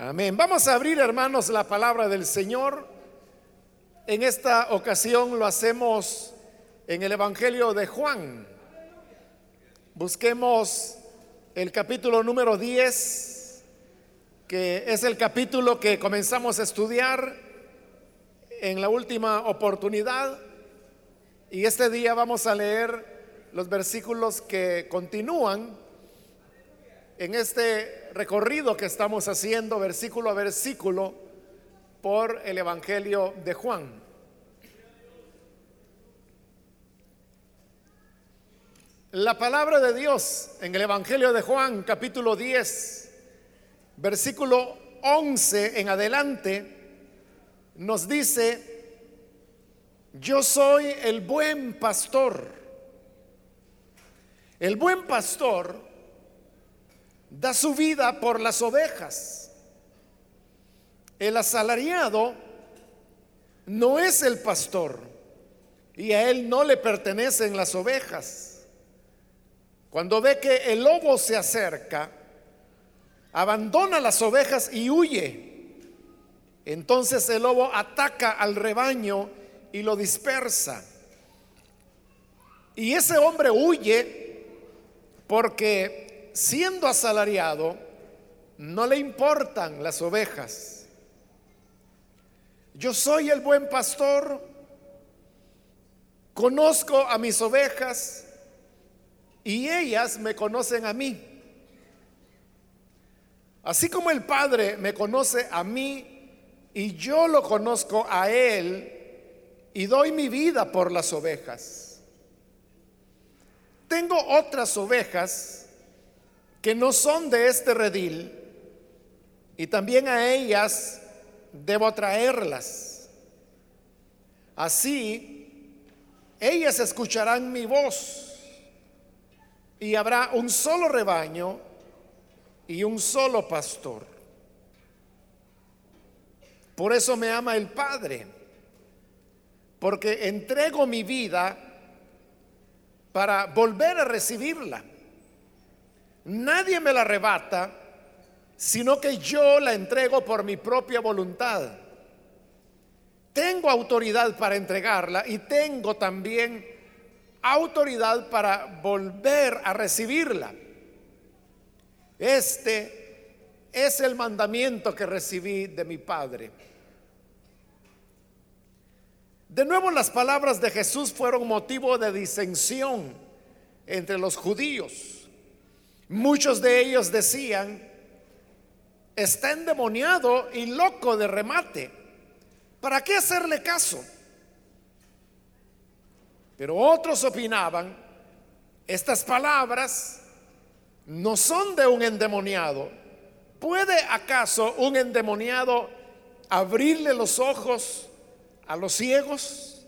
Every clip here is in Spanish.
Amén. Vamos a abrir, hermanos, la palabra del Señor. En esta ocasión lo hacemos en el Evangelio de Juan. Busquemos el capítulo número 10, que es el capítulo que comenzamos a estudiar en la última oportunidad. Y este día vamos a leer los versículos que continúan en este recorrido que estamos haciendo versículo a versículo por el Evangelio de Juan. La palabra de Dios en el Evangelio de Juan, capítulo 10, versículo 11 en adelante, nos dice, yo soy el buen pastor. El buen pastor da su vida por las ovejas. El asalariado no es el pastor y a él no le pertenecen las ovejas. Cuando ve que el lobo se acerca, abandona las ovejas y huye. Entonces el lobo ataca al rebaño y lo dispersa. Y ese hombre huye porque siendo asalariado, no le importan las ovejas. Yo soy el buen pastor, conozco a mis ovejas y ellas me conocen a mí. Así como el Padre me conoce a mí y yo lo conozco a Él y doy mi vida por las ovejas. Tengo otras ovejas que no son de este redil, y también a ellas debo traerlas. Así, ellas escucharán mi voz, y habrá un solo rebaño y un solo pastor. Por eso me ama el Padre, porque entrego mi vida para volver a recibirla. Nadie me la arrebata, sino que yo la entrego por mi propia voluntad. Tengo autoridad para entregarla y tengo también autoridad para volver a recibirla. Este es el mandamiento que recibí de mi Padre. De nuevo las palabras de Jesús fueron motivo de disensión entre los judíos. Muchos de ellos decían, está endemoniado y loco de remate. ¿Para qué hacerle caso? Pero otros opinaban, estas palabras no son de un endemoniado. ¿Puede acaso un endemoniado abrirle los ojos a los ciegos?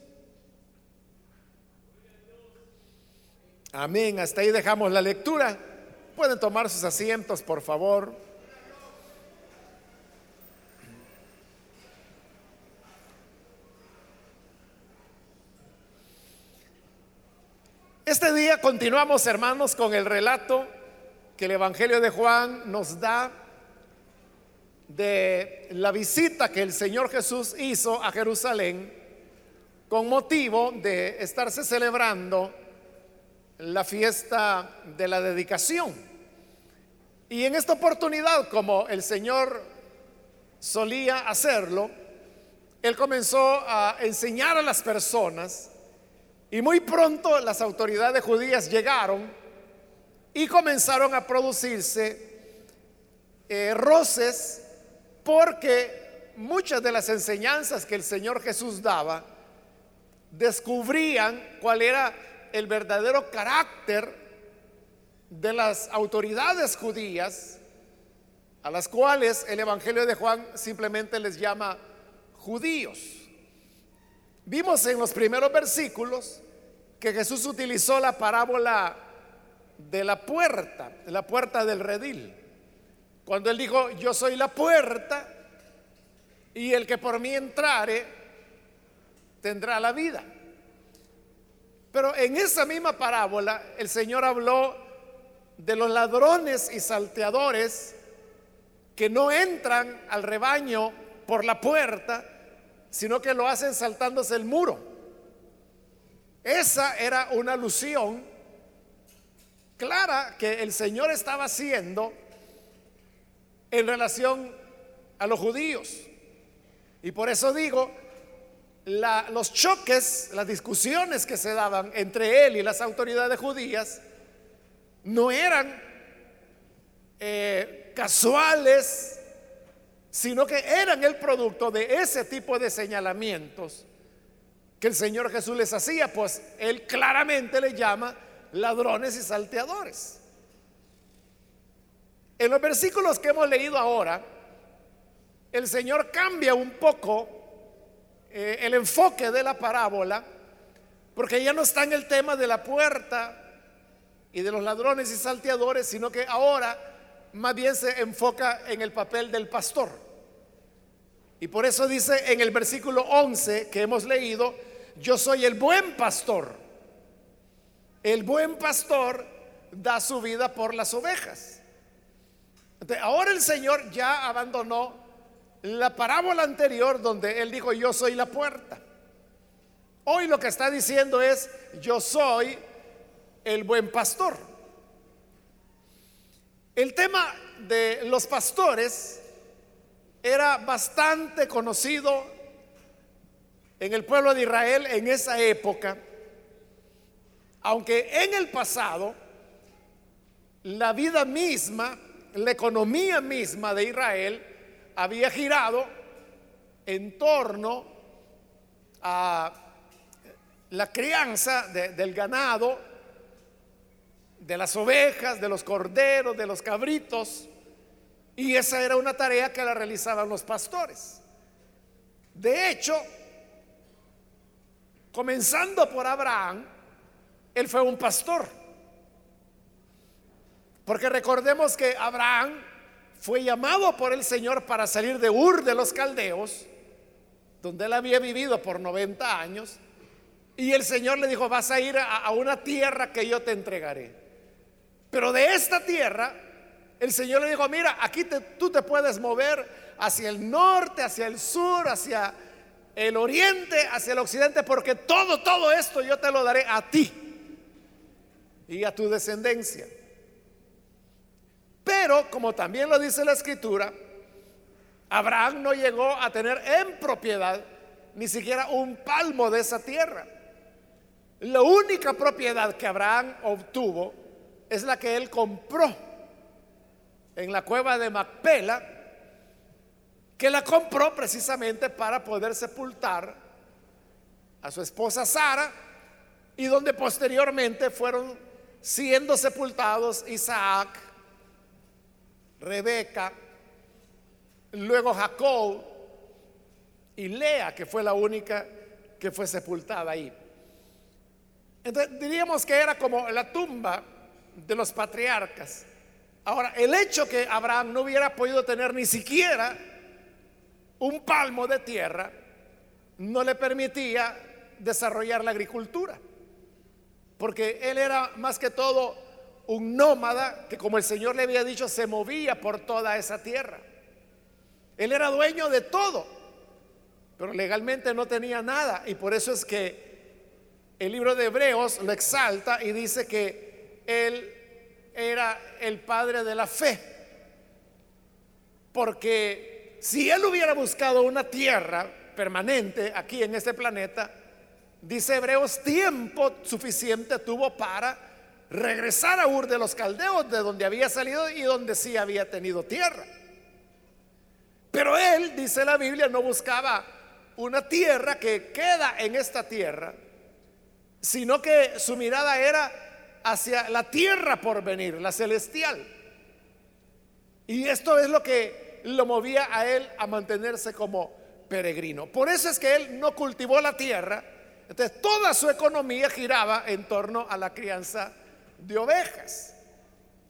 Amén, hasta ahí dejamos la lectura. Pueden tomar sus asientos, por favor. Este día continuamos, hermanos, con el relato que el Evangelio de Juan nos da de la visita que el Señor Jesús hizo a Jerusalén con motivo de estarse celebrando la fiesta de la dedicación. Y en esta oportunidad, como el Señor solía hacerlo, Él comenzó a enseñar a las personas y muy pronto las autoridades judías llegaron y comenzaron a producirse eh, roces porque muchas de las enseñanzas que el Señor Jesús daba descubrían cuál era el verdadero carácter de las autoridades judías, a las cuales el Evangelio de Juan simplemente les llama judíos. Vimos en los primeros versículos que Jesús utilizó la parábola de la puerta, la puerta del redil. Cuando él dijo, yo soy la puerta y el que por mí entrare tendrá la vida. Pero en esa misma parábola el Señor habló de los ladrones y salteadores que no entran al rebaño por la puerta, sino que lo hacen saltándose el muro. Esa era una alusión clara que el Señor estaba haciendo en relación a los judíos. Y por eso digo, los choques, las discusiones que se daban entre él y las autoridades judías no eran eh, casuales, sino que eran el producto de ese tipo de señalamientos que el Señor Jesús les hacía, pues él claramente le llama ladrones y salteadores. En los versículos que hemos leído ahora, el Señor cambia un poco eh, el enfoque de la parábola, porque ya no está en el tema de la puerta y de los ladrones y salteadores, sino que ahora más bien se enfoca en el papel del pastor. Y por eso dice en el versículo 11 que hemos leído, yo soy el buen pastor. El buen pastor da su vida por las ovejas. ahora el Señor ya abandonó la parábola anterior donde Él dijo, yo soy la puerta. Hoy lo que está diciendo es, yo soy el buen pastor. El tema de los pastores era bastante conocido en el pueblo de Israel en esa época, aunque en el pasado la vida misma, la economía misma de Israel había girado en torno a la crianza del ganado, de las ovejas, de los corderos, de los cabritos, y esa era una tarea que la realizaban los pastores. De hecho, comenzando por Abraham, él fue un pastor. Porque recordemos que Abraham fue llamado por el Señor para salir de Ur de los Caldeos, donde él había vivido por 90 años, y el Señor le dijo, vas a ir a, una tierra que yo te entregaré. Pero de esta tierra, el Señor le dijo, mira, aquí tú te puedes mover hacia el norte, hacia el sur, hacia el oriente, hacia el occidente, porque todo, todo esto yo te lo daré a ti y a tu descendencia. Pero, como también lo dice la escritura, Abraham no llegó a tener en propiedad ni siquiera un palmo de esa tierra. La única propiedad que Abraham obtuvo es la que él compró en la cueva de Macpela, que la compró precisamente para poder sepultar a su esposa Sara y donde posteriormente fueron siendo sepultados Isaac, Rebeca, luego Jacob y Lea, que fue la única que fue sepultada ahí. Entonces diríamos que era como la tumba de los patriarcas. Ahora, el hecho que Abraham no hubiera podido tener ni siquiera un palmo de tierra, no le permitía desarrollar la agricultura. Porque él era más que todo un nómada que como el Señor le había dicho se movía por toda esa tierra. Él era dueño de todo, pero legalmente no tenía nada. Y por eso es que el libro de Hebreos lo exalta y dice que él era el padre de la fe. Porque si él hubiera buscado una tierra permanente aquí en este planeta, dice Hebreos, tiempo suficiente tuvo para regresar a Ur de los Caldeos, de donde había salido y donde sí había tenido tierra. Pero él, dice la Biblia, no buscaba una tierra que queda en esta tierra, sino que su mirada era hacia la tierra por venir, la celestial. Y esto es lo que lo movía a él a mantenerse como peregrino. Por eso es que él no cultivó la tierra, entonces toda su economía giraba en torno a la crianza de ovejas.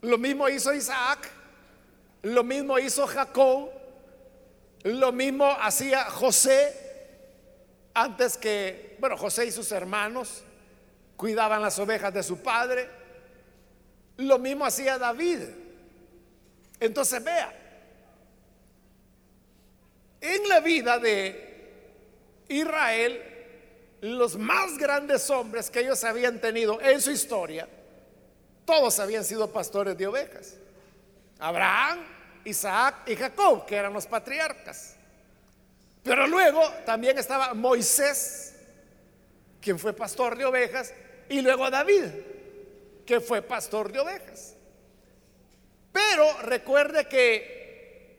Lo mismo hizo Isaac, lo mismo hizo Jacob, lo mismo hacía José antes que, bueno, José y sus hermanos cuidaban las ovejas de su padre. Lo mismo hacía David. Entonces vea, la vida de Israel, los más grandes hombres que ellos habían tenido en su historia, todos habían sido pastores de ovejas. Abraham, Isaac y Jacob, que eran los patriarcas. Pero luego también estaba Moisés, quien fue pastor de ovejas, y luego David, que fue pastor de ovejas. Pero recuerde que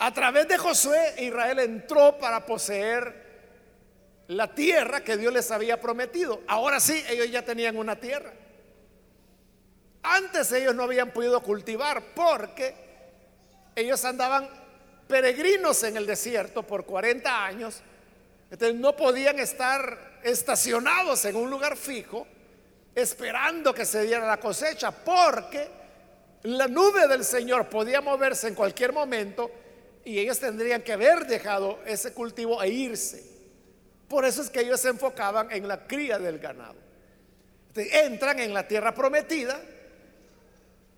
a través de Josué Israel entró para poseer la tierra que Dios les había prometido. Ahora sí, ellos ya tenían una tierra. Antes ellos no habían podido cultivar porque ellos andaban peregrinos en el desierto por 40 años. Entonces no podían estar estacionados en un lugar fijo esperando que se diera la cosecha porque la nube del Señor podía moverse en cualquier momento y ellos tendrían que haber dejado ese cultivo e irse. Por eso es que ellos se enfocaban en la cría del ganado. entran en la tierra prometida,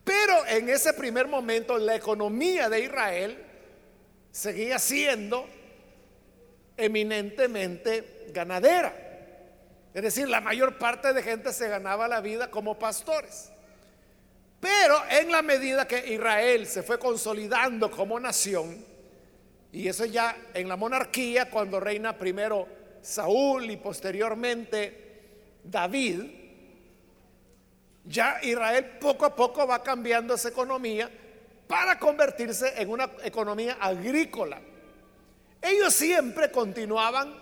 pero en ese primer momento la economía de Israel seguía siendo eminentemente ganadera. Es decir, la mayor parte de gente se ganaba la vida como pastores. Pero en la medida que Israel se fue consolidando como nación, y eso ya en la monarquía, cuando reina primero Saúl y posteriormente David, ya Israel poco a poco va cambiando esa economía para convertirse en una economía agrícola. Ellos siempre continuaban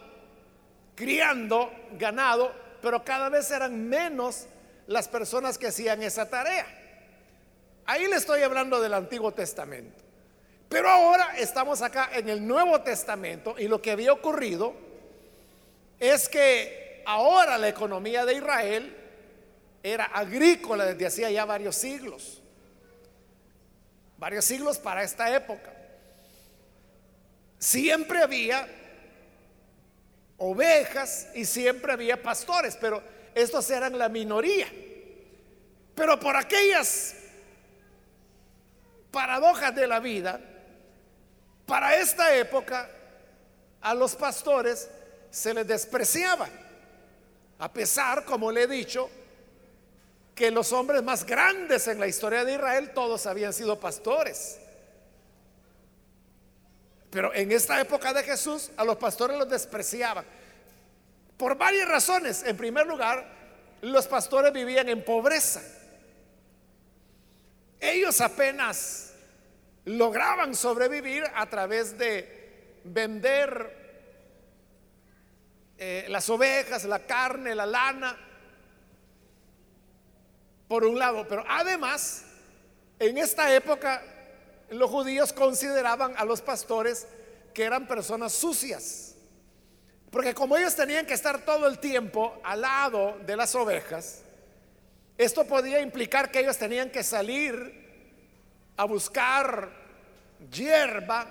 criando ganado, pero cada vez eran menos las personas que hacían esa tarea. Ahí le estoy hablando del Antiguo Testamento. Pero ahora estamos acá en el Nuevo Testamento y lo que había ocurrido es que ahora la economía de Israel era agrícola desde hacía ya varios siglos. Varios siglos para esta época. Siempre había ovejas y siempre había pastores, pero estos eran la minoría. Pero por aquellas paradojas de la vida, para esta época a los pastores se les despreciaba. A pesar, como le he dicho, que los hombres más grandes en la historia de Israel todos habían sido pastores. Pero en esta época de Jesús a los pastores los despreciaban. Por varias razones. En primer lugar, los pastores vivían en pobreza. Ellos apenas lograban sobrevivir a través de vender eh, las ovejas, la carne, la lana por un lado, pero además, en esta época los judíos consideraban a los pastores que eran personas sucias. Porque como ellos tenían que estar todo el tiempo al lado de las ovejas, esto podía implicar que ellos tenían que salir a buscar hierba,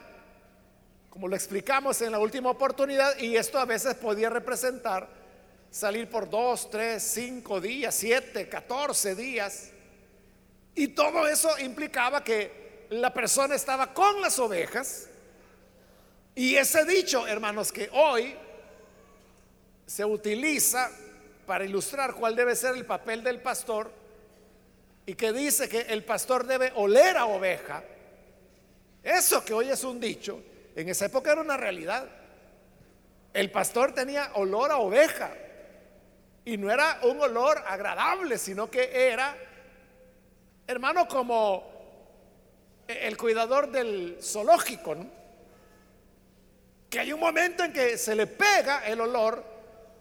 como lo explicamos en la última oportunidad, y esto a veces podía representar salir por dos, tres, cinco días, siete, catorce días. Y todo eso implicaba que la persona estaba con las ovejas. Y ese dicho, hermanos, que hoy se utiliza para ilustrar cuál debe ser el papel del pastor y que dice que el pastor debe oler a oveja, eso que hoy es un dicho, en esa época era una realidad. El pastor tenía olor a oveja. Y no era un olor agradable, sino que era, hermano, como el cuidador del zoológico, que hay un momento en que se le pega el olor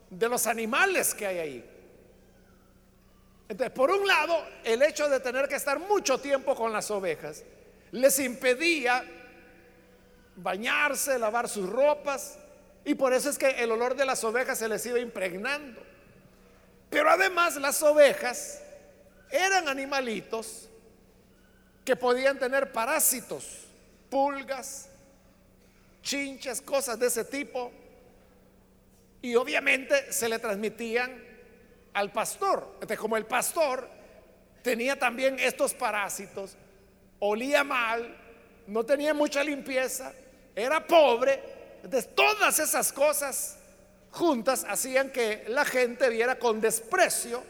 de los animales que hay ahí. Entonces, por un lado, el hecho de tener que estar mucho tiempo con las ovejas les impedía bañarse, lavar sus ropas, y por eso es que el olor de las ovejas se les iba impregnando. Pero además las ovejas eran animalitos que podían tener parásitos, pulgas, chinches, cosas de ese tipo. Y obviamente se le transmitían al pastor. Entonces, como el pastor tenía también estos parásitos, olía mal, no tenía mucha limpieza, era pobre, De todas esas cosas juntas hacían que la gente viera con desprecio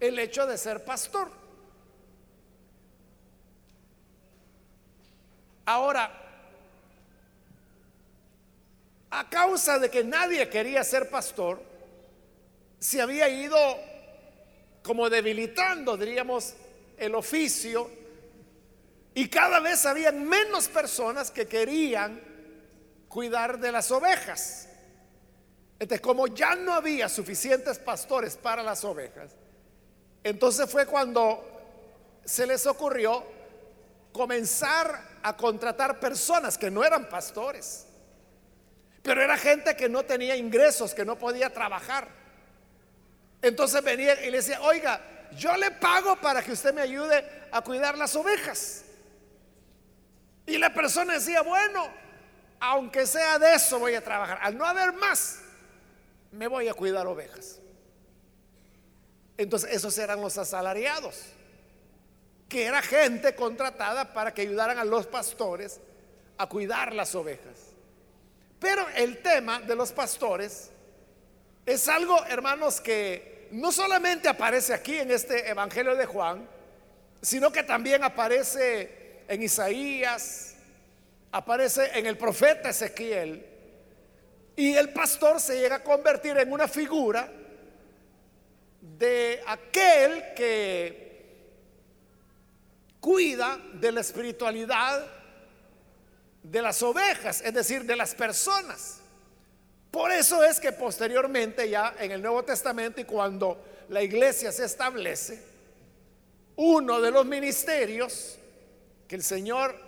el hecho de ser pastor. Ahora, a causa de que nadie quería ser pastor, se había ido como debilitando, diríamos, el oficio y cada vez habían menos personas que querían cuidar de las ovejas. Entonces, como ya no había suficientes pastores para las ovejas, entonces fue cuando se les ocurrió comenzar a contratar personas que no eran pastores, pero era gente que no tenía ingresos, que no podía trabajar. Entonces venía y le decía, oiga, yo le pago para que usted me ayude a cuidar las ovejas. Y la persona decía, bueno, aunque sea de eso voy a trabajar. Al no haber más, me voy a cuidar ovejas. Entonces esos eran los asalariados, que era gente contratada para que ayudaran a los pastores a cuidar las ovejas. Pero el tema de los pastores es algo, hermanos, que no solamente aparece aquí en este Evangelio de Juan, sino que también aparece en Isaías, aparece en el profeta Ezequiel, y el pastor se llega a convertir en una figura de aquel que cuida de la espiritualidad de las ovejas, es decir, de las personas. Por eso es que posteriormente ya en el Nuevo Testamento y cuando la iglesia se establece, uno de los ministerios que el Señor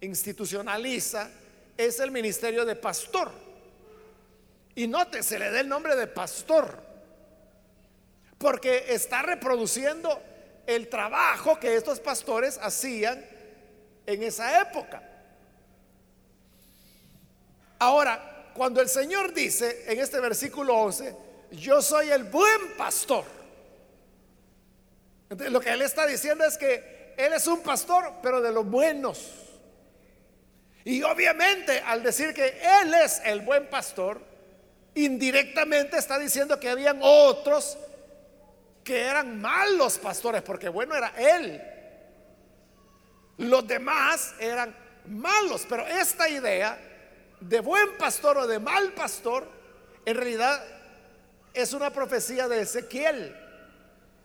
institucionaliza es el ministerio de pastor. Y note, se le da el nombre de pastor, porque está reproduciendo el trabajo que estos pastores hacían en esa época. Ahora, cuando el Señor dice en este versículo 11, yo soy el buen pastor, lo que Él está diciendo es que Él es un pastor, pero de los buenos. Y obviamente al decir que Él es el buen pastor, indirectamente está diciendo que habían otros que eran malos pastores, porque bueno era Él. Los demás eran malos, pero esta idea de buen pastor o de mal pastor, en realidad es una profecía de Ezequiel.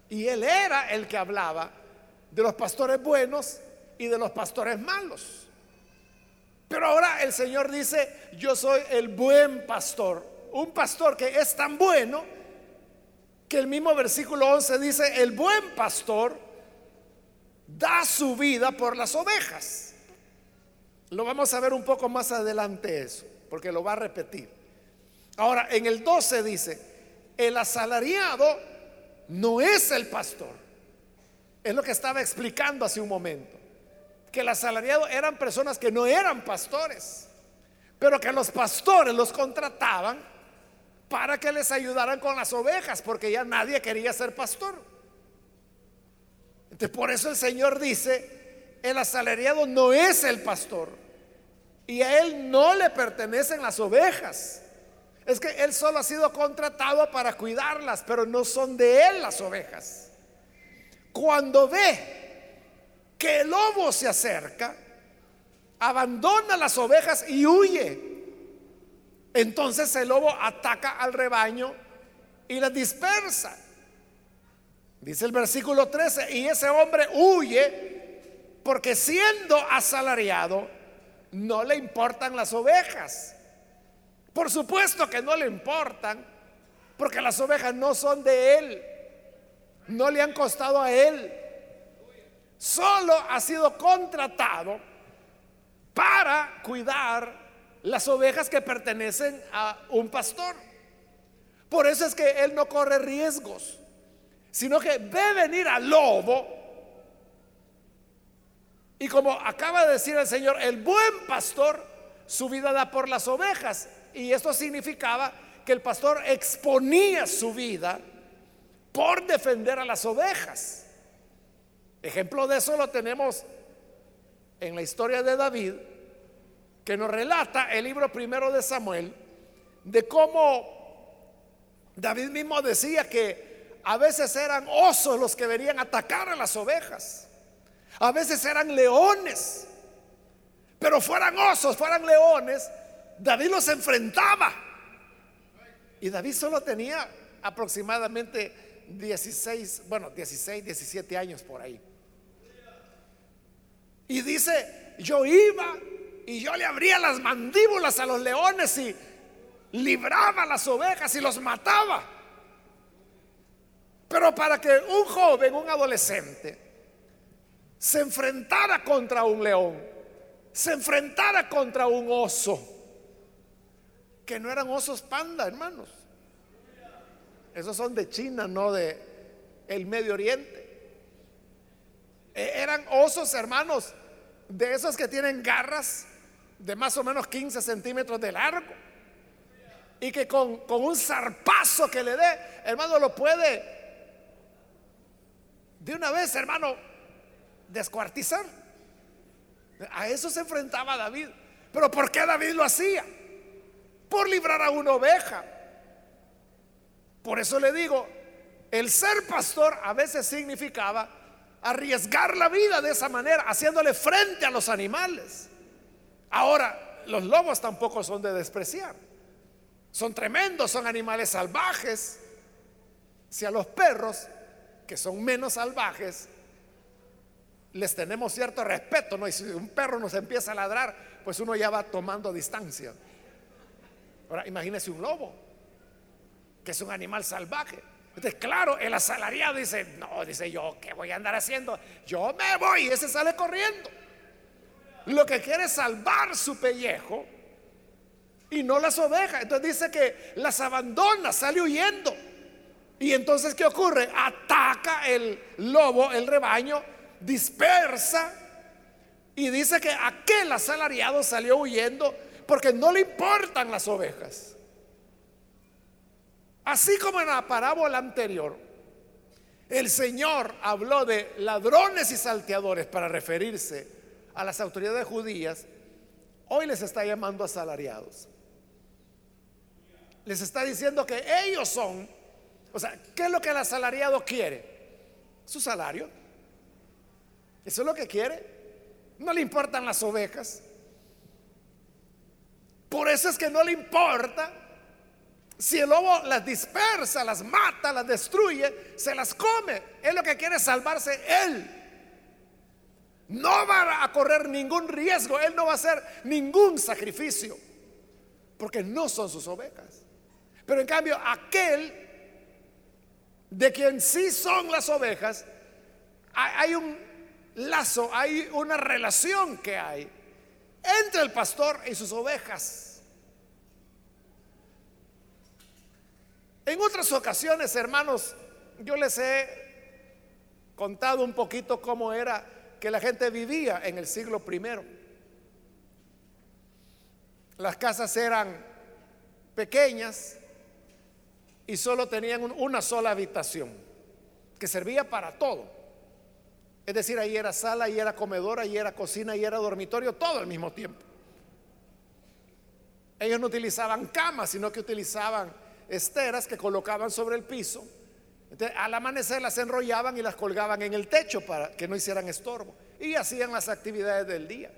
Y él era el que hablaba de los pastores buenos y de los pastores malos. Pero ahora el Señor dice, yo soy el buen pastor. Un pastor que es tan bueno que el mismo versículo 11 dice, el buen pastor da su vida por las ovejas. Lo vamos a ver un poco más adelante eso, porque lo va a repetir. Ahora, en el 12 dice, el asalariado no es el pastor. Es lo que estaba explicando hace un momento. Que el asalariado eran personas que no eran pastores, pero que los pastores los contrataban para que les ayudaran con las ovejas, porque ya nadie quería ser pastor. Entonces, por eso el Señor dice, el asalariado no es el pastor y a él no le pertenecen las ovejas. Es que él solo ha sido contratado para cuidarlas, pero no son de él las ovejas. Cuando ve que el lobo se acerca, abandona las ovejas y huye. Entonces el lobo ataca al rebaño y las dispersa. Dice el versículo 13, y ese hombre huye porque siendo asalariado no le importan las ovejas. Por supuesto que no le importan, porque las ovejas no son de él, no le han costado a él. Solo ha sido contratado para cuidar las ovejas que pertenecen a un pastor. Por eso es que él no corre riesgos, sino que ve venir al lobo. Y como acaba de decir el Señor, el buen pastor su vida da por las ovejas. Y esto significaba que el pastor exponía su vida por defender a las ovejas. Ejemplo de eso lo tenemos en la historia de David, que nos relata el libro primero de Samuel, de cómo David mismo decía que a veces eran osos los que venían a atacar a las ovejas, a veces eran leones, pero fueran osos, fueran leones, David los enfrentaba. Y David solo tenía aproximadamente 16, bueno, 16, 17 años por ahí. Y dice, yo iba y yo le abría las mandíbulas a los leones y libraba las ovejas y los mataba. Pero para que un joven, un adolescente, se enfrentara contra un león, se enfrentara contra un oso, que no eran osos panda, hermanos. Esos son de China, no de el Medio Oriente. E, eran osos, hermanos, de esos que tienen garras de más o menos 15 centímetros de largo. Y que con, con un zarpazo que le dé, hermano, lo puede de una vez, hermano, descuartizar. A eso se enfrentaba David. Pero ¿por qué David lo hacía? por librar a una oveja. Por eso le digo, el ser pastor a veces significaba arriesgar la vida de esa manera, haciéndole frente a los animales. Ahora, los lobos tampoco son de despreciar. Son tremendos, son animales salvajes. Si a los perros, que son menos salvajes, les tenemos cierto respeto, ¿no? Y si un perro nos empieza a ladrar, pues uno ya va tomando distancia. Ahora, imagínese un lobo, que es un animal salvaje. Entonces, claro, el asalariado dice, no, dice yo, ¿qué voy a andar haciendo? Yo me voy y ese sale corriendo. Lo que quiere es salvar su pellejo y no las ovejas. Entonces dice que las abandona, sale huyendo. Y entonces, ¿qué ocurre? Ataca el lobo, el rebaño, dispersa y dice que aquel asalariado salió huyendo porque no le importan las ovejas. Así como en la parábola anterior, el Señor habló de ladrones y salteadores para referirse a las autoridades judías, hoy les está llamando asalariados. Les está diciendo que ellos son, o sea, ¿qué es lo que el asalariado quiere? Su salario. Eso es lo que quiere. No le importan las ovejas. Por eso es que no le importa si el lobo las dispersa, las mata, las destruye, se las come. Es lo que quiere salvarse él. No va a correr ningún riesgo, él no va a hacer ningún sacrificio, porque no son sus ovejas. Pero en cambio, aquel de quien sí son las ovejas, hay un lazo, hay una relación que hay entre el pastor y sus ovejas. En otras ocasiones, hermanos, yo les he contado un poquito cómo era que la gente vivía en el siglo primero. Las casas eran pequeñas y solo tenían una sola habitación que servía para todo. Es decir, ahí era sala, ahí era comedor, ahí era cocina, ahí era dormitorio, todo al mismo tiempo. Ellos no utilizaban camas, sino que utilizaban esteras que colocaban sobre el piso. Entonces, al amanecer las enrollaban y las colgaban en el techo para que no hicieran estorbo. Y hacían las actividades del día.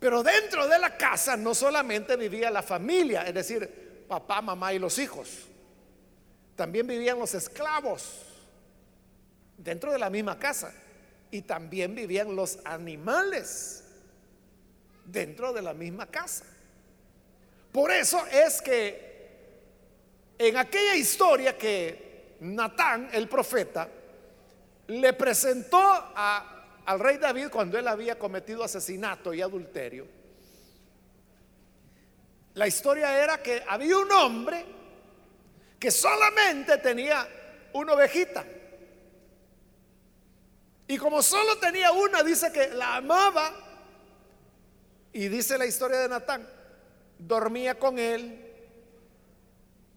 Pero dentro de la casa no solamente vivía la familia, es decir, papá, mamá y los hijos. También vivían los esclavos dentro de la misma casa. Y también vivían los animales dentro de la misma casa. Por eso es que en aquella historia que Natán, el profeta, le presentó a, al rey David cuando él había cometido asesinato y adulterio, la historia era que había un hombre que solamente tenía una ovejita. Y como solo tenía una, dice que la amaba. Y dice la historia de Natán, dormía con él,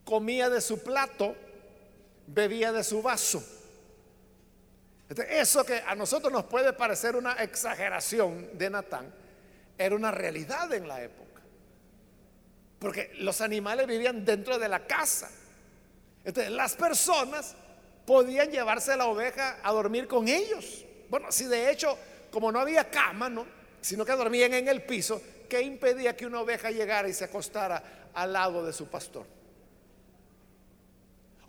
comía de su plato, bebía de su vaso. eso que a nosotros nos puede parecer una exageración de Natán, era una realidad en la época. Porque los animales vivían dentro de la casa. Entonces las personas podían llevarse la oveja a dormir con ellos. Bueno, si de hecho, como no había cama, ¿no? sino que dormían en el piso, ¿qué impedía que una oveja llegara y se acostara al lado de su pastor?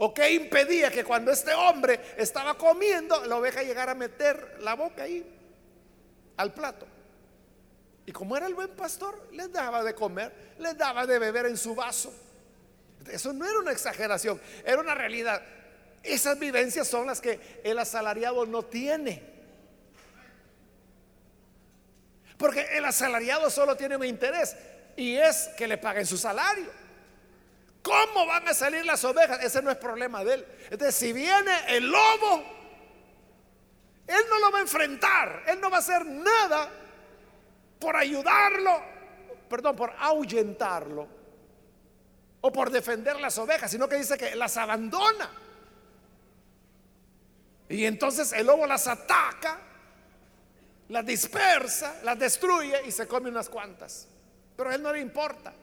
¿O qué impedía que cuando este hombre estaba comiendo, la oveja llegara a meter la boca ahí al plato? Y como era el buen pastor, les daba de comer, les daba de beber en su vaso. Eso no era una exageración, era una realidad. Esas vivencias son las que el asalariado no tiene. Porque el asalariado solo tiene un interés y es que le paguen su salario. ¿Cómo van a salir las ovejas? Ese no es problema de él. Entonces, si viene el lobo, él no lo va a enfrentar. Él no va a hacer nada por ayudarlo, perdón, por ahuyentarlo o por defender las ovejas, sino que dice que las abandona. Y entonces el lobo las ataca, las dispersa, las destruye y se come unas cuantas. Pero a él no le importa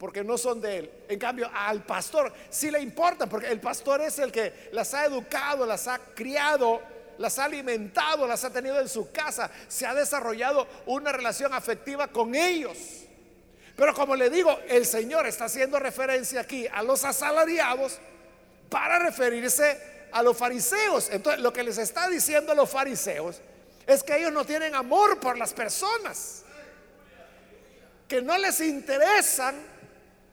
porque no son de él. En cambio, al pastor sí le importa, porque el pastor es el que las ha educado, las ha criado, las ha alimentado, las ha tenido en su casa, se ha desarrollado una relación afectiva con ellos. Pero como le digo, el Señor está haciendo referencia aquí a los asalariados para referirse a los fariseos. Entonces, lo que les está diciendo a los fariseos es que ellos no tienen amor por las personas, que no les interesan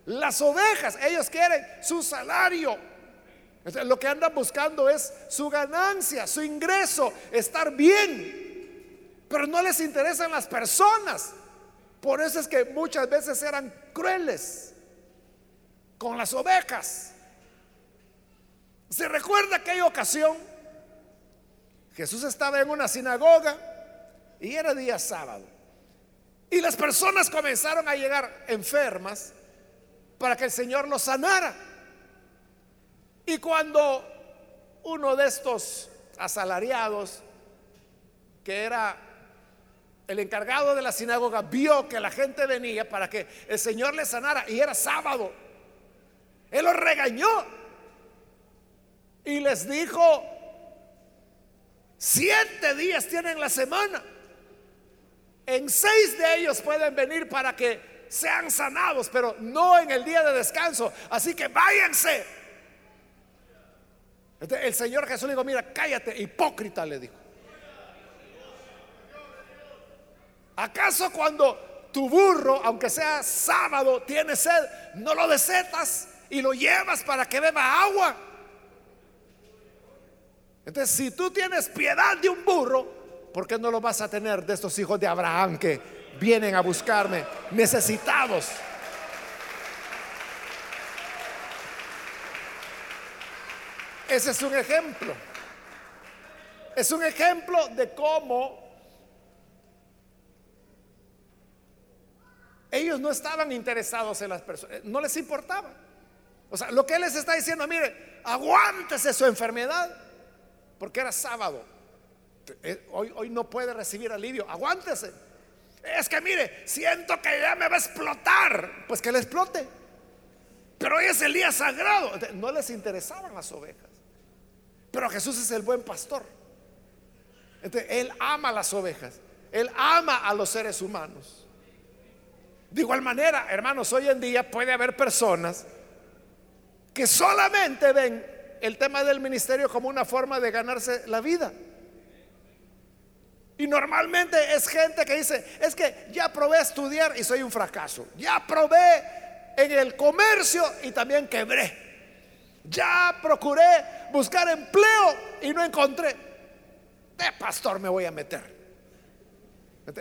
las ovejas, ellos quieren su salario. lo que andan buscando es su ganancia, su ingreso, estar bien. Pero no les interesan las personas. Por eso es que muchas veces eran crueles con las ovejas. ¿Se recuerda aquella ocasión? Jesús estaba en una sinagoga y era día sábado. Y las personas comenzaron a llegar enfermas para que el Señor los sanara. Y cuando uno de estos asalariados, que era el encargado de la sinagoga, vio que la gente venía para que el Señor le sanara, y era sábado, él los regañó y les dijo, siete días tienen la semana, en seis de ellos pueden venir para que sean sanados, pero no en el día de descanso. Así que váyanse. el Señor Jesús le dijo, mira, cállate, hipócrita, le dijo. ¿Acaso cuando tu burro, aunque sea sábado, tiene sed, no lo desetas y lo llevas para que beba agua? Entonces, si tú tienes piedad de un burro, ¿por qué no lo vas a tener de estos hijos de Abraham que vienen a buscarme necesitados. Ese es un ejemplo. Es un ejemplo de cómo ellos no estaban interesados en las personas, no les importaba. O sea, lo que él les está diciendo, mire, aguántese su enfermedad, porque era sábado. Eh, hoy, hoy no puede recibir alivio, aguántese. Es que mire, siento que ya me va a explotar. Pues que le explote. Pero hoy es el día sagrado. No les interesaban las ovejas. Pero Jesús es el buen pastor. él ama las ovejas. Él ama a los seres humanos. De igual manera, hermanos, hoy en día puede haber personas que solamente ven el tema del ministerio como una forma de ganarse la vida. Y normalmente es gente que dice, es que ya probé a estudiar y soy un fracaso. Ya probé en el comercio y también quebré. Ya procuré buscar empleo y no encontré. De pastor me voy a meter.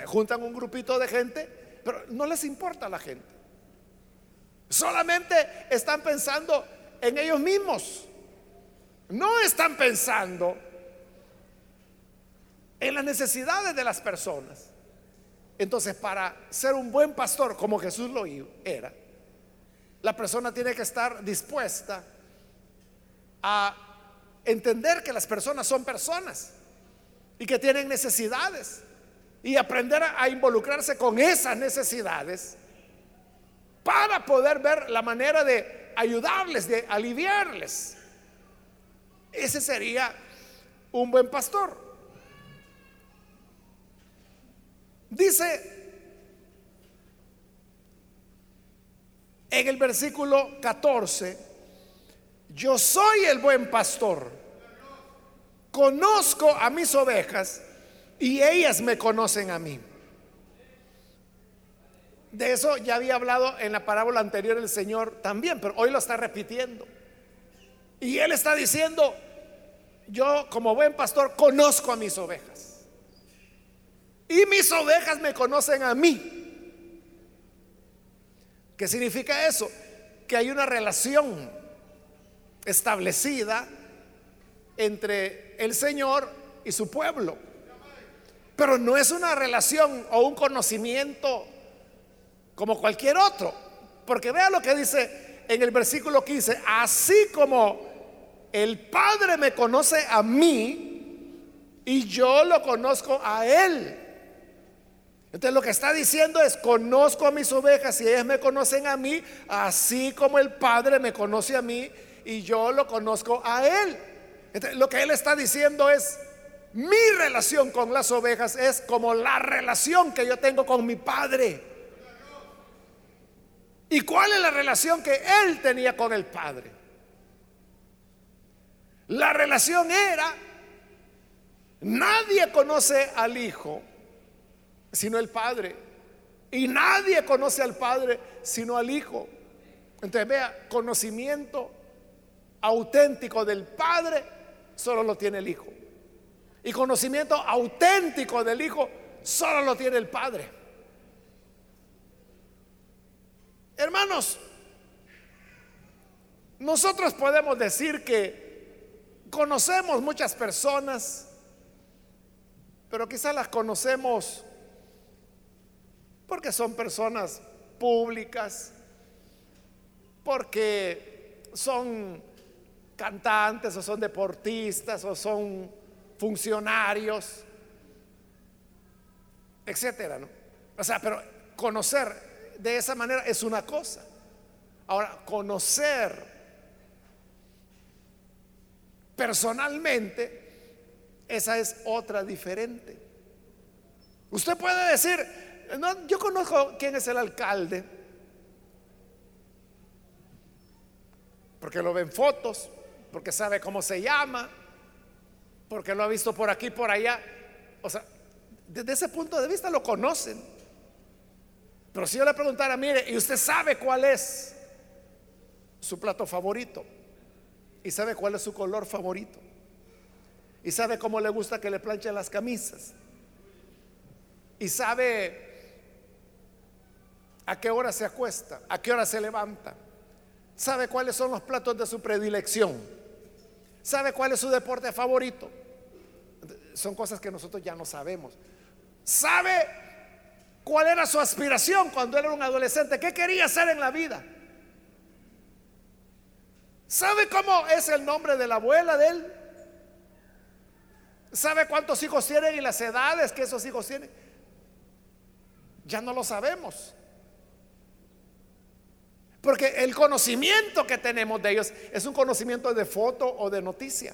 juntan un grupito de gente, pero no les importa a la gente. Solamente están pensando en ellos mismos. No están pensando en las necesidades de las personas. Entonces, para ser un buen pastor, como Jesús lo era, la persona tiene que estar dispuesta a entender que las personas son personas y que tienen necesidades y aprender a involucrarse con esas necesidades para poder ver la manera de ayudarles, de aliviarles. Ese sería un buen pastor. Dice en el versículo 14, yo soy el buen pastor, conozco a mis ovejas y ellas me conocen a mí. De eso ya había hablado en la parábola anterior el Señor también, pero hoy lo está repitiendo. Y Él está diciendo, yo como buen pastor conozco a mis ovejas. Y mis ovejas me conocen a mí. ¿Qué significa eso? Que hay una relación establecida entre el Señor y su pueblo. Pero no es una relación o un conocimiento como cualquier otro. Porque vea lo que dice en el versículo 15, así como el Padre me conoce a mí y yo lo conozco a Él. Entonces lo que está diciendo es, conozco a mis ovejas y ellas me conocen a mí, así como el Padre me conoce a mí y yo lo conozco a Él. Entonces, lo que Él está diciendo es, mi relación con las ovejas es como la relación que yo tengo con mi Padre. ¿Y cuál es la relación que Él tenía con el Padre? La relación era, nadie conoce al Hijo sino el Padre. Y nadie conoce al Padre sino al Hijo. Entonces vea, conocimiento auténtico del Padre solo lo tiene el Hijo. Y conocimiento auténtico del Hijo solo lo tiene el Padre. Hermanos, nosotros podemos decir que conocemos muchas personas, pero quizás las conocemos porque son personas públicas, porque son cantantes o son deportistas o son funcionarios, etcétera, ¿no? O sea, pero conocer de esa manera es una cosa. Ahora, conocer personalmente, esa es otra diferente. Usted puede decir, yo conozco quién es el alcalde, porque lo ven fotos, porque sabe cómo se llama, porque lo ha visto por aquí, por allá. O sea, desde ese punto de vista lo conocen. Pero si yo le preguntara, mire, ¿y usted sabe cuál es su plato favorito? ¿Y sabe cuál es su color favorito? ¿Y sabe cómo le gusta que le planchen las camisas? ¿Y sabe a qué hora se acuesta, a qué hora se levanta, sabe cuáles son los platos de su predilección, sabe cuál es su deporte favorito. Son cosas que nosotros ya no sabemos. Sabe cuál era su aspiración cuando era un adolescente, qué quería hacer en la vida. ¿Sabe cómo es el nombre de la abuela de él? ¿Sabe cuántos hijos tienen y las edades que esos hijos tienen? Ya no lo sabemos. Porque el conocimiento que tenemos de ellos es un conocimiento de foto o de noticia.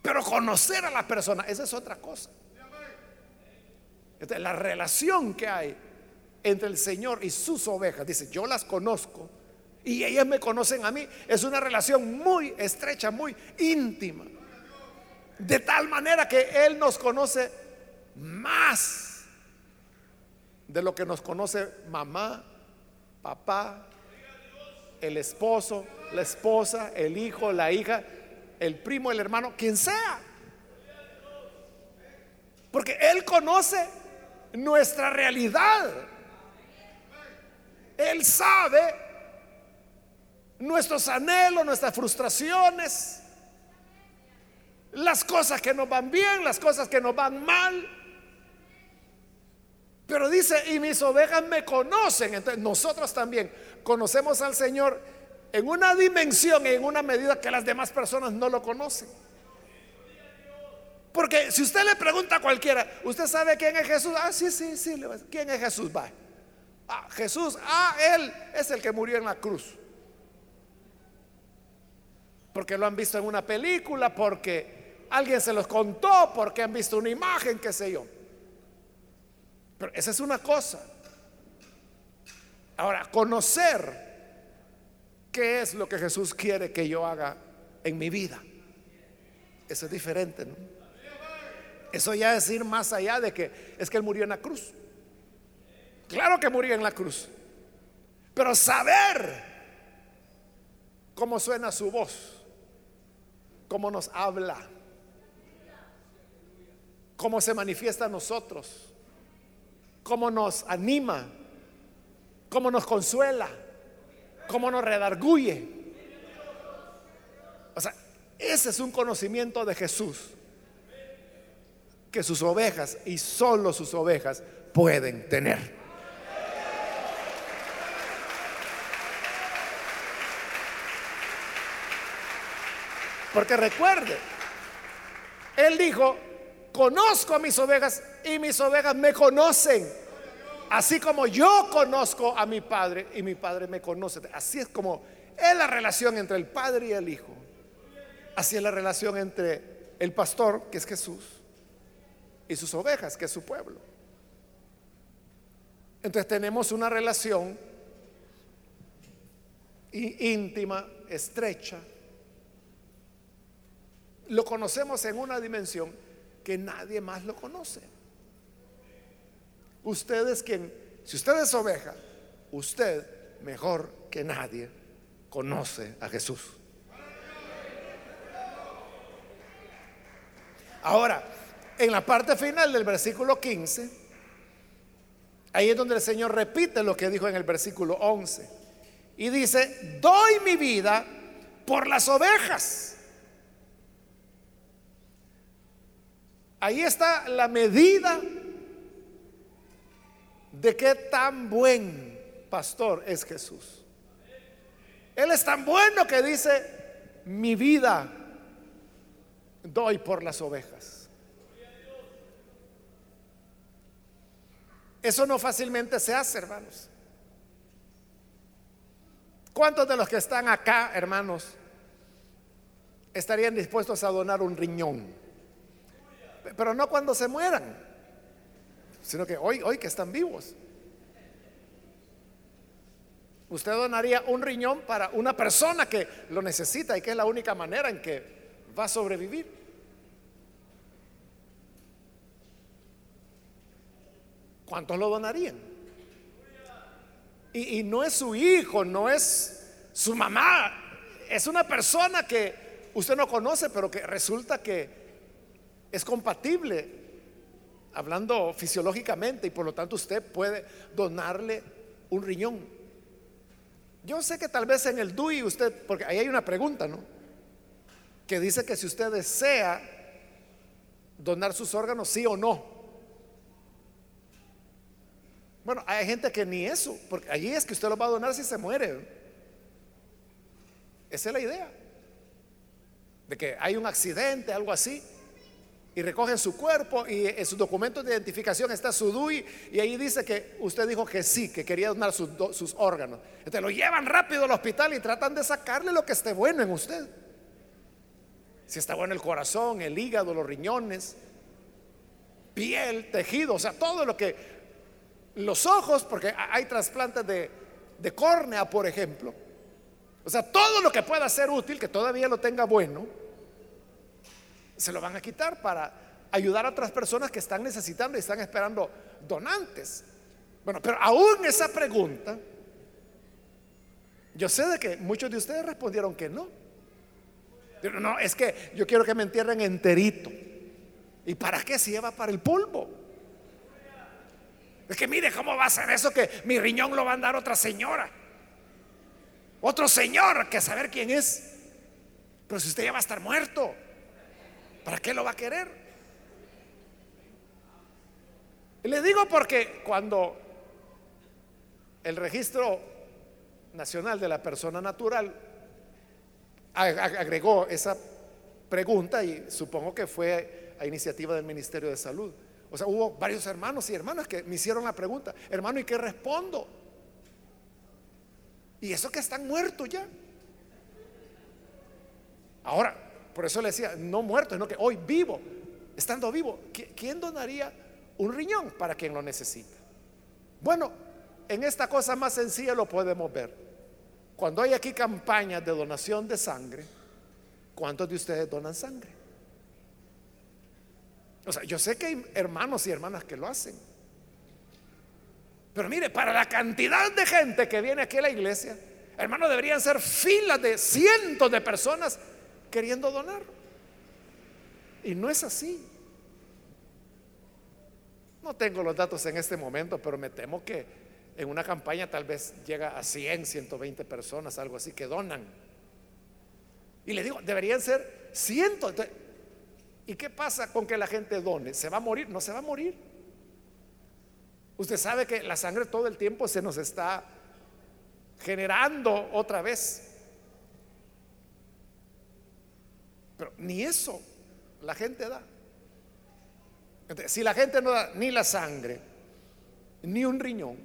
Pero conocer a la persona, esa es otra cosa. la relación que hay entre el Señor y sus ovejas, dice, yo las conozco y ellas me conocen a mí, es una relación muy estrecha, muy íntima. De tal manera que Él nos conoce más de lo que nos conoce mamá, papá, el esposo, la esposa, el hijo, la hija, el primo, el hermano, quien sea. Porque Él conoce nuestra realidad. Él sabe nuestros anhelos, nuestras frustraciones, las cosas que nos van bien, las cosas que nos van mal. Pero dice, y mis ovejas me conocen. Entonces nosotros también conocemos al Señor en una dimensión y en una medida que las demás personas no lo conocen. Porque si usted le pregunta a cualquiera, ¿usted sabe quién es Jesús? Ah, sí, sí, sí. ¿Quién es Jesús? Va. Ah, Jesús, ah, Él es el que murió en la cruz. Porque lo han visto en una película, porque alguien se los contó, porque han visto una imagen, qué sé yo. Pero esa es una cosa. Ahora, conocer qué es lo que Jesús quiere que yo haga en mi vida. Eso es diferente, ¿no? Eso ya es ir más allá de que es que Él murió en la cruz. Claro que murió en la cruz. Pero saber cómo suena su voz, cómo nos habla, cómo se manifiesta a nosotros, cómo nos anima, cómo nos consuela, cómo nos redarguye. O sea, ese es un conocimiento de Jesús que sus ovejas y solo sus ovejas pueden tener. Porque recuerde, Él dijo, conozco a mis ovejas y mis ovejas me conocen. Así como yo conozco a mi Padre y mi Padre me conoce. Así es como es la relación entre el Padre y el Hijo. Así es la relación entre el pastor, que es Jesús, y sus ovejas, que es su pueblo. Entonces tenemos una relación íntima, estrecha. Lo conocemos en una dimensión que nadie más lo conoce. Usted es quien, si usted es oveja, usted mejor que nadie conoce a Jesús. Ahora, en la parte final del versículo 15, ahí es donde el Señor repite lo que dijo en el versículo 11. Y dice, doy mi vida por las ovejas. Ahí está la medida de qué tan buen pastor es Jesús. Él es tan bueno que dice, mi vida doy por las ovejas. Eso no fácilmente se hace, hermanos. ¿Cuántos de los que están acá, hermanos, estarían dispuestos a donar un riñón? Pero no cuando se mueran, sino que hoy, hoy que están vivos. Usted donaría un riñón para una persona que lo necesita y que es la única manera en que va a sobrevivir. ¿Cuántos lo donarían? Y, y, no es su hijo, no es su mamá, es una persona que usted no conoce, pero que resulta que es compatible, hablando fisiológicamente, y por lo tanto usted puede donarle un riñón. Yo sé que tal vez en el DUI usted, porque ahí hay una pregunta, ¿no? que dice que si usted desea donar sus órganos, sí o no. Bueno, hay gente que ni eso, porque allí es que usted lo va a donar si se muere. Esa es la idea. De que hay un accidente, algo así, y recogen su cuerpo y en sus documentos de identificación está su DUI y ahí dice que usted dijo que sí, que quería donar sus, sus órganos. Entonces lo llevan rápido al hospital y tratan de sacarle lo que esté bueno en usted si está bueno el corazón, el hígado, los riñones, piel, tejido, o sea, todo lo que, los ojos, porque hay trasplantes de, de córnea, por ejemplo. O sea, todo lo que pueda ser útil, que todavía lo tenga bueno, se lo van a quitar para ayudar a otras personas que están necesitando y están esperando donantes. Bueno, pero aún esa pregunta, yo sé de que muchos de ustedes respondieron que no. No, es que yo quiero que me entierren enterito. ¿Y para qué se lleva para el polvo? Es que mire cómo va a ser eso que mi riñón lo va a dar otra señora. Otro señor que saber quién es. Pero si usted ya va a estar muerto, ¿para qué lo va a querer? Le digo porque cuando el registro nacional de la persona natural agregó esa pregunta y supongo que fue a iniciativa del Ministerio de Salud. O sea, hubo varios hermanos y hermanas que me hicieron la pregunta, hermano, ¿y qué respondo? Y eso que están muertos ya. Ahora, por eso le decía, no muerto, sino que hoy vivo, estando vivo, ¿quién donaría un riñón para quien lo necesita? Bueno, en esta cosa más sencilla lo podemos ver. Cuando hay aquí campañas de donación de sangre, ¿cuántos de ustedes donan sangre? O sea, yo sé que hay hermanos y hermanas que lo hacen. Pero mire, para la cantidad de gente que viene aquí a la iglesia, hermano, deberían ser filas de cientos de personas queriendo donar. Y no es así. No tengo los datos en este momento, pero me temo que en una campaña tal vez llega a 100, 120 personas, algo así, que donan. Y le digo, deberían ser cientos. ¿Y qué pasa con que la gente done? ¿Se va a morir? No se va a morir. Usted sabe que la sangre todo el tiempo se nos está generando otra vez. Pero ni eso la gente da. si la gente no da ni la sangre, ni un riñón,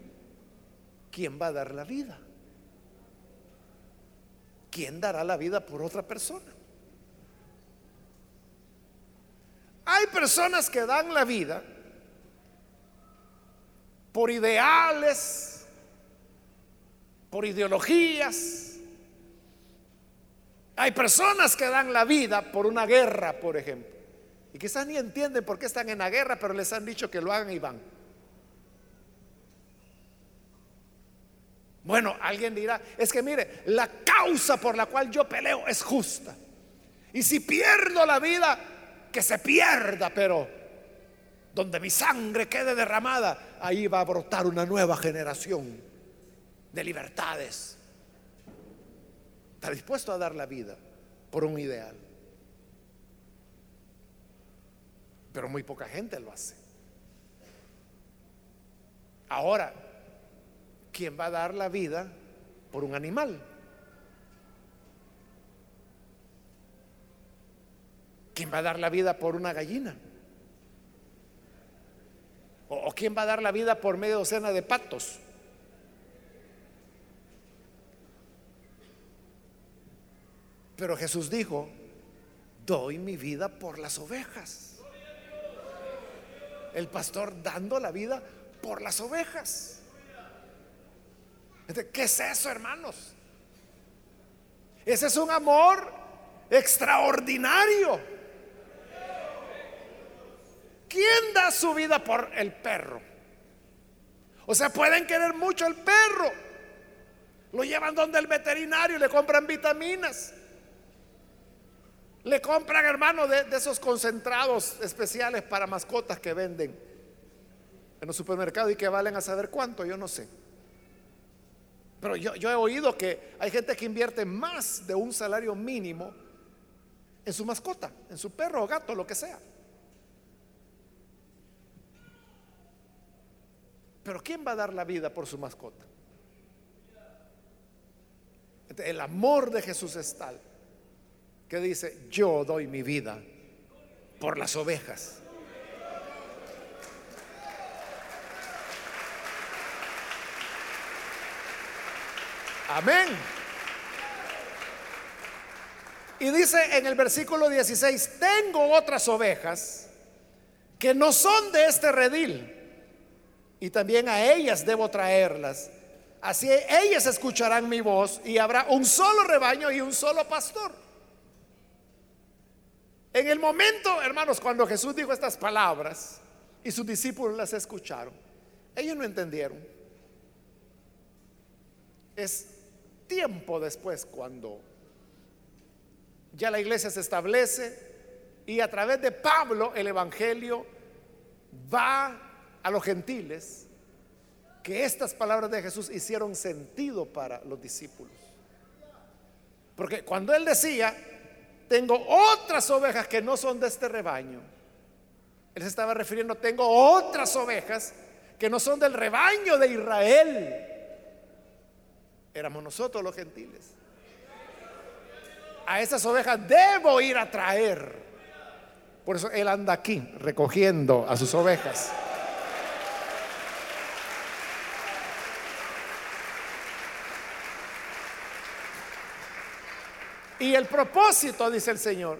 ¿quién va a dar la vida? ¿Quién dará la vida por otra persona? Hay personas que dan la vida por ideales, por ideologías, hay personas que dan la vida por una guerra, por ejemplo. Y quizás ni entienden por qué están en la guerra, pero les han dicho que lo hagan y van. Bueno, alguien dirá, es que mire, la causa por la cual yo peleo es justa. Y si pierdo la vida, que se pierda, pero donde mi sangre quede derramada, ahí va a brotar una nueva generación de libertades dispuesto a dar la vida por un ideal. Pero muy poca gente lo hace. Ahora, ¿quién va a dar la vida por un animal? ¿Quién va a dar la vida por una gallina? ¿O, quién va a dar la vida por medio docena de patos? Pero Jesús dijo, doy mi vida por las ovejas. El pastor dando la vida por las ovejas. ¿Qué es eso, hermanos? Ese es un amor extraordinario. ¿Quién da su vida por el perro? O sea, pueden querer mucho el perro. Lo llevan donde el veterinario, le compran vitaminas. Le compran, hermano, de, esos concentrados especiales para mascotas que venden en los supermercados y que valen a saber cuánto, yo no sé. Pero yo, yo he oído que hay gente que invierte más de un salario mínimo en su mascota, en su perro o gato, lo que sea. Pero ¿quién va a dar la vida por su mascota? El amor de Jesús es tal que dice, yo doy mi vida por las ovejas. Amén. Y dice en el versículo 16, tengo otras ovejas que no son de este redil, y también a ellas debo traerlas. Así ellas escucharán mi voz y habrá un solo rebaño y un solo pastor. En el momento, hermanos, cuando Jesús dijo estas palabras y sus discípulos las escucharon, ellos no entendieron. Es tiempo después cuando ya la iglesia se establece y a través de Pablo el Evangelio va a los gentiles, que estas palabras de Jesús hicieron sentido para los discípulos. Porque cuando él decía, tengo otras ovejas que no son de este rebaño. Él se estaba refiriendo, tengo otras ovejas que no son del rebaño de Israel. Éramos nosotros los gentiles. A esas ovejas debo ir a traer. Por eso Él anda aquí recogiendo a sus ovejas. Y el propósito, dice el Señor,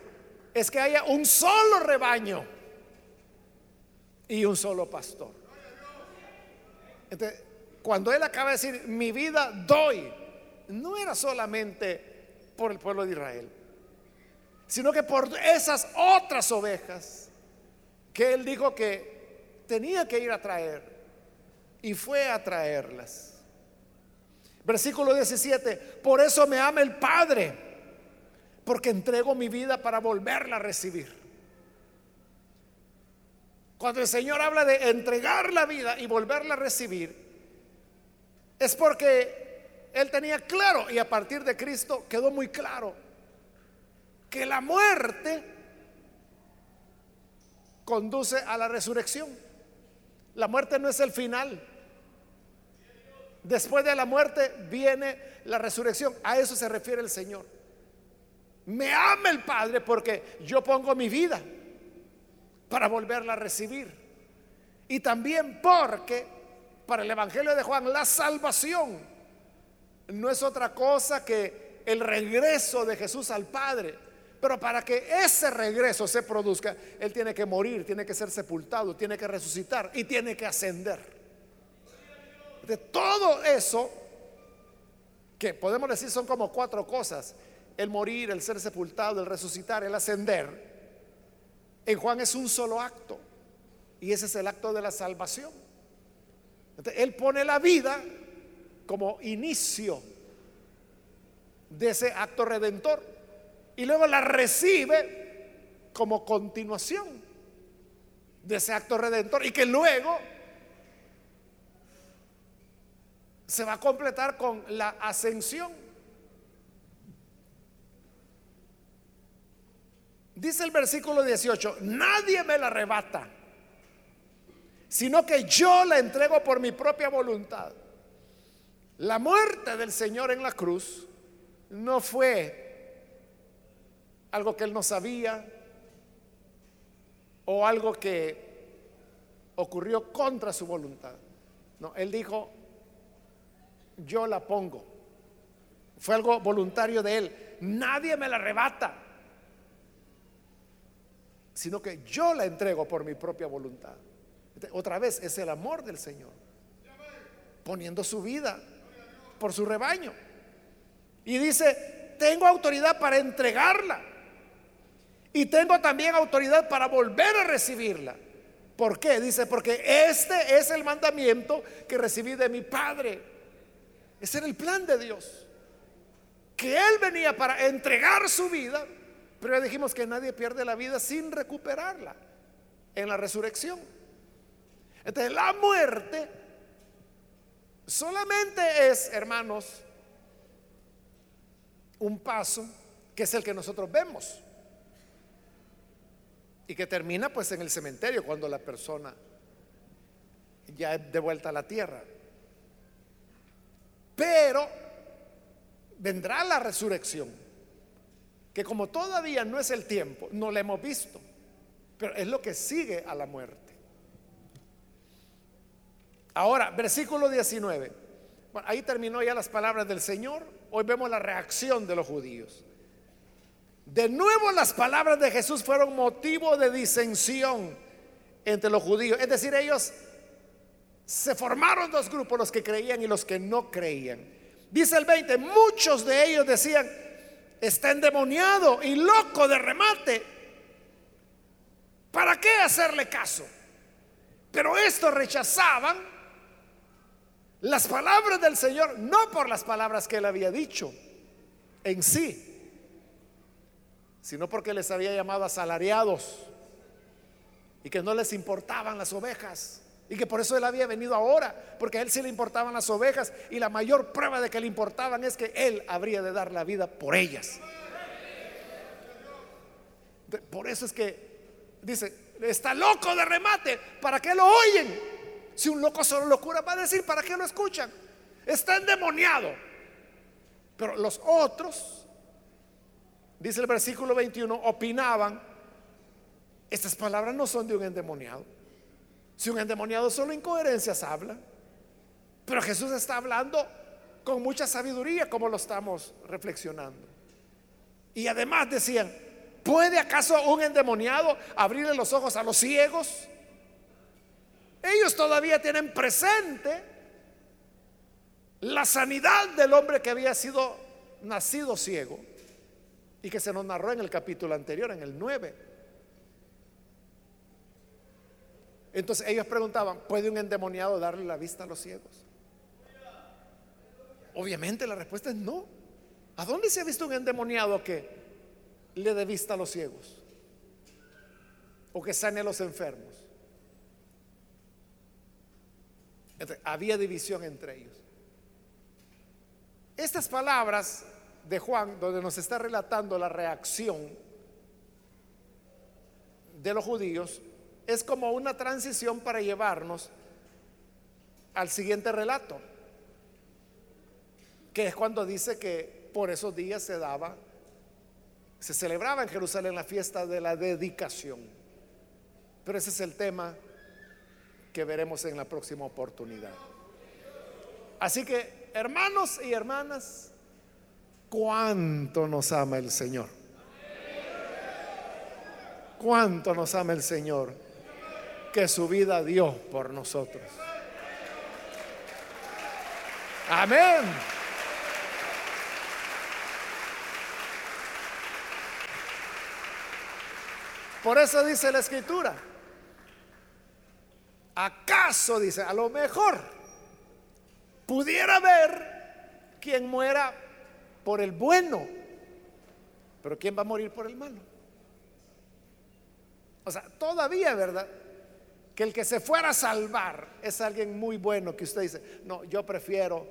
es que haya un solo rebaño y un solo pastor. Entonces, cuando él acaba de decir, mi vida doy, no era solamente por el pueblo de Israel, sino que por esas otras ovejas que él dijo que tenía que ir a traer y fue a traerlas. Versículo 17, por eso me ama el Padre porque entrego mi vida para volverla a recibir. Cuando el Señor habla de entregar la vida y volverla a recibir, es porque Él tenía claro, y a partir de Cristo quedó muy claro, que la muerte conduce a la resurrección. La muerte no es el final. Después de la muerte viene la resurrección. A eso se refiere el Señor. Me ama el Padre porque yo pongo mi vida para volverla a recibir. Y también porque para el Evangelio de Juan la salvación no es otra cosa que el regreso de Jesús al Padre. Pero para que ese regreso se produzca, Él tiene que morir, tiene que ser sepultado, tiene que resucitar y tiene que ascender. De todo eso, que podemos decir son como cuatro cosas, el morir, el ser sepultado, el resucitar, el ascender, en Juan es un solo acto. Y ese es el acto de la salvación. él pone la vida como inicio de ese acto redentor. Y luego la recibe como continuación de ese acto redentor. Y que luego se va a completar con la ascensión. Dice el versículo 18, nadie me la arrebata, sino que yo la entrego por mi propia voluntad. La muerte del Señor en la cruz no fue algo que él no sabía o algo que ocurrió contra su voluntad. No, él dijo, yo la pongo. Fue algo voluntario de él. Nadie me la arrebata sino que yo la entrego por mi propia voluntad. Otra vez es el amor del Señor, poniendo su vida por su rebaño. Y dice, tengo autoridad para entregarla. Y tengo también autoridad para volver a recibirla. ¿Por qué? Dice, porque este es el mandamiento que recibí de mi Padre. Ese era el plan de Dios. Que Él venía para entregar su vida pero dijimos que nadie pierde la vida sin recuperarla en la resurrección. Entonces la muerte solamente es, hermanos, un paso que es el que nosotros vemos y que termina pues en el cementerio cuando la persona ya es de vuelta a la tierra. Pero vendrá la resurrección que como todavía no es el tiempo, no la hemos visto, pero es lo que sigue a la muerte. Ahora, versículo 19. Bueno, ahí terminó ya las palabras del Señor. Hoy vemos la reacción de los judíos. De nuevo las palabras de Jesús fueron motivo de disensión entre los judíos. Es decir, ellos se formaron dos grupos, los que creían y los que no creían. Dice el 20, muchos de ellos decían, está endemoniado y loco de remate. ¿Para qué hacerle caso? Pero estos rechazaban las palabras del Señor, no por las palabras que él había dicho en sí, sino porque les había llamado asalariados y que no les importaban las ovejas. Y que por eso él había venido ahora, porque a él sí le importaban las ovejas y la mayor prueba de que le importaban es que él habría de dar la vida por ellas. Por eso es que dice, está loco de remate, ¿para qué lo oyen? Si un loco solo locura va a decir, ¿para qué lo escuchan? Está endemoniado. Pero los otros, dice el versículo 21, opinaban Estas palabras no son de un endemoniado. Si un endemoniado solo incoherencias habla, pero Jesús está hablando con mucha sabiduría como lo estamos reflexionando. Y además decían, ¿puede acaso un endemoniado abrirle los ojos a los ciegos? Ellos todavía tienen presente la sanidad del hombre que había sido nacido ciego y que se nos narró en el capítulo anterior, en el 9. Entonces ellos preguntaban, ¿puede un endemoniado darle la vista a los ciegos? Obviamente la respuesta es no. ¿A dónde se ha visto un endemoniado que le dé vista a los ciegos? O que sane a los enfermos. había división entre ellos. Estas palabras de Juan, donde nos está relatando la reacción de los judíos, es como una transición para llevarnos al siguiente relato, que es cuando dice que por esos días se daba, se celebraba en Jerusalén la fiesta de la dedicación. Pero ese es el tema que veremos en la próxima oportunidad. Así que, hermanos y hermanas, cuánto nos ama el Señor. Cuánto nos ama el Señor que su vida dio por nosotros. Amén. Por eso dice la escritura, ¿acaso dice, a lo mejor pudiera ver quien muera por el bueno, pero quién va a morir por el malo? O sea, todavía, ¿verdad? Que el que se fuera a salvar es alguien muy bueno que usted dice, no, yo prefiero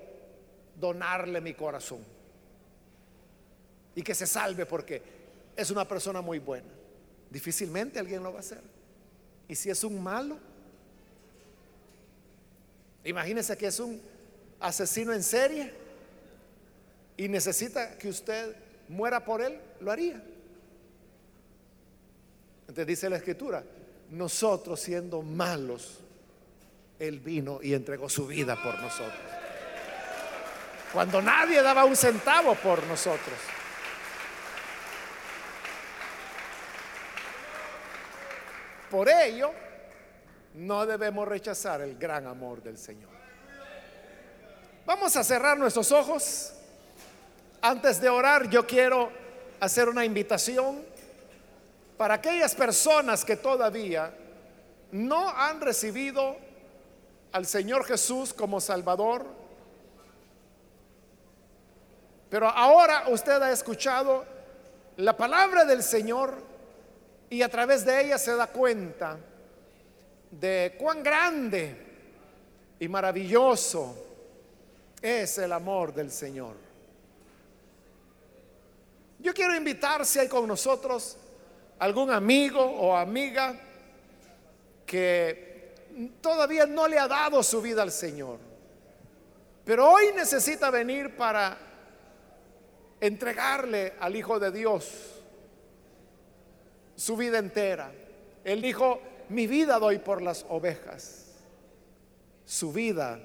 donarle mi corazón y que se salve porque es una persona muy buena. Difícilmente alguien lo va a hacer. Y si es un malo, imagínese que es un asesino en serie y necesita que usted muera por él, lo haría. Entonces dice la escritura, nosotros siendo malos, Él vino y entregó su vida por nosotros. Cuando nadie daba un centavo por nosotros. Por ello, no debemos rechazar el gran amor del Señor. Vamos a cerrar nuestros ojos. Antes de orar, yo quiero hacer una invitación para aquellas personas que todavía no han recibido al Señor Jesús como Salvador, pero ahora usted ha escuchado la palabra del Señor y a través de ella se da cuenta de cuán grande y maravilloso es el amor del Señor. Yo quiero invitar si hay con nosotros algún amigo o amiga que todavía no le ha dado su vida al Señor, pero hoy necesita venir para entregarle al Hijo de Dios su vida entera. Él dijo, mi vida doy por las ovejas, su vida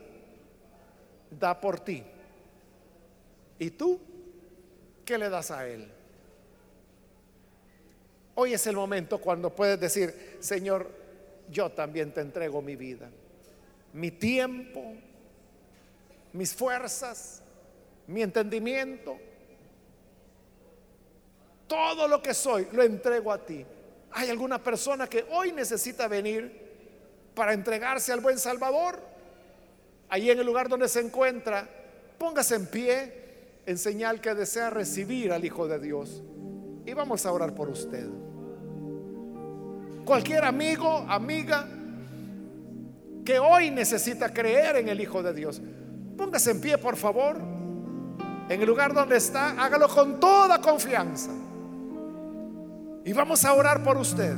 da por ti. ¿Y tú qué le das a Él? Hoy es el momento cuando puedes decir, Señor, yo también te entrego mi vida, mi tiempo, mis fuerzas, mi entendimiento, todo lo que soy, lo entrego a ti. ¿Hay alguna persona que hoy necesita venir para entregarse al buen Salvador? Allí en el lugar donde se encuentra, póngase en pie en señal que desea recibir al Hijo de Dios. Y vamos a orar por usted cualquier amigo, amiga que hoy necesita creer en el Hijo de Dios. Póngase en pie, por favor. En el lugar donde está, hágalo con toda confianza. Y vamos a orar por usted.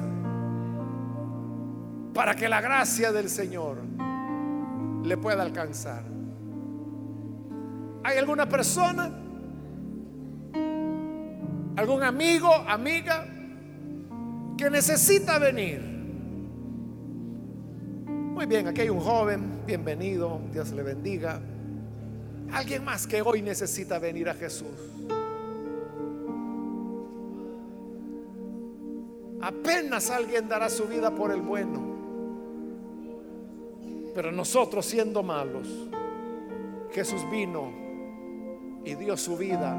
Para que la gracia del Señor le pueda alcanzar. ¿Hay alguna persona? ¿Algún amigo, amiga? Que necesita venir. Muy bien, aquí hay un joven, bienvenido, Dios le bendiga. Alguien más que hoy necesita venir a Jesús. Apenas alguien dará su vida por el bueno. Pero nosotros siendo malos, Jesús vino y dio su vida,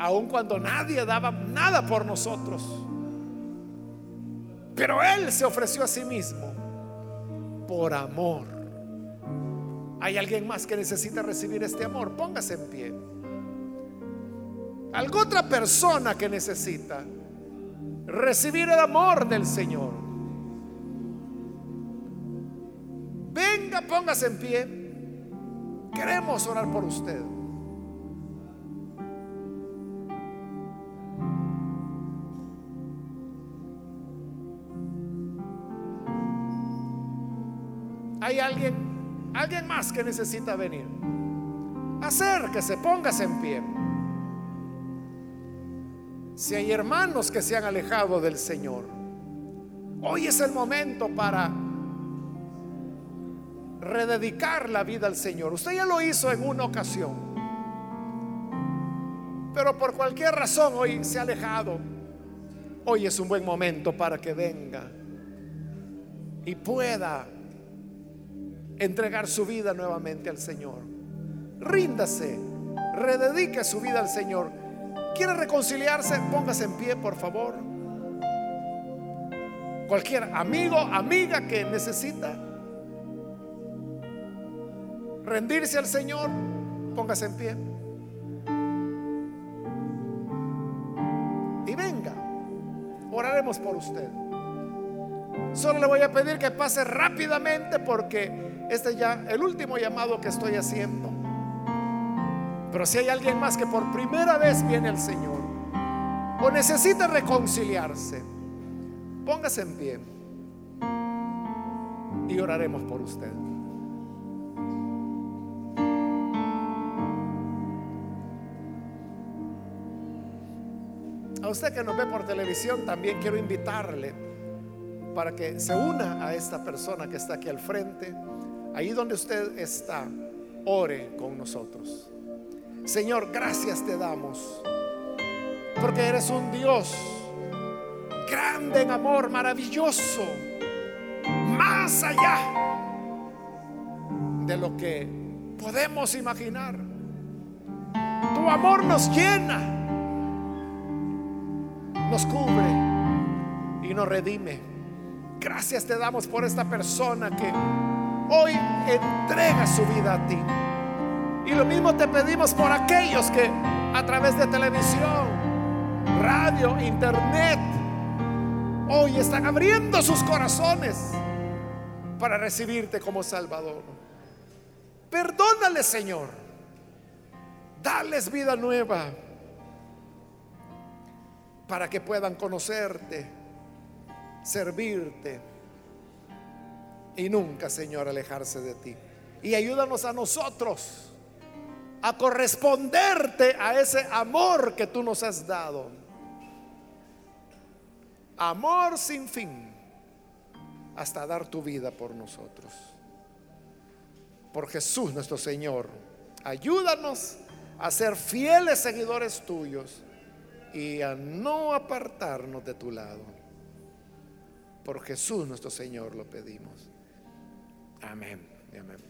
aun cuando nadie daba nada por nosotros. Pero Él se ofreció a sí mismo por amor. ¿Hay alguien más que necesita recibir este amor? Póngase en pie. ¿Alguna otra persona que necesita recibir el amor del Señor? Venga, póngase en pie. Queremos orar por usted. ¿Hay alguien, alguien más que necesita venir? Acérquese, póngase en pie. Si hay hermanos que se han alejado del Señor, hoy es el momento para rededicar la vida al Señor. Usted ya lo hizo en una ocasión, pero por cualquier razón hoy se ha alejado. Hoy es un buen momento para que venga y pueda entregar su vida nuevamente al Señor. Ríndase, rededique su vida al Señor. ¿Quiere reconciliarse? Póngase en pie, por favor. Cualquier amigo, amiga que necesita rendirse al Señor, póngase en pie. Y venga, oraremos por usted. Solo le voy a pedir que pase rápidamente porque este es ya el último llamado que estoy haciendo. Pero si hay alguien más que por primera vez viene al Señor o necesita reconciliarse, póngase en pie y oraremos por usted. A usted que nos ve por televisión, también quiero invitarle para que se una a esta persona que está aquí al frente Ahí donde usted está, ore con nosotros. Señor, gracias te damos. Porque eres un Dios grande en amor, maravilloso. Más allá de lo que podemos imaginar. Tu amor nos llena, nos cubre y nos redime. Gracias te damos por esta persona que hoy entrega su vida a ti. Y lo mismo te pedimos por aquellos que a través de televisión, radio, internet, hoy están abriendo sus corazones para recibirte como Salvador. Perdónale, Señor. Dales vida nueva para que puedan conocerte, servirte y nunca, Señor, alejarse de ti. Y ayúdanos a nosotros a corresponderte a ese amor que tú nos has dado. Amor sin fin hasta dar tu vida por nosotros. Por Jesús nuestro Señor, ayúdanos a ser fieles seguidores tuyos y a no apartarnos de tu lado. Por Jesús nuestro Señor lo pedimos. Amén. Amén.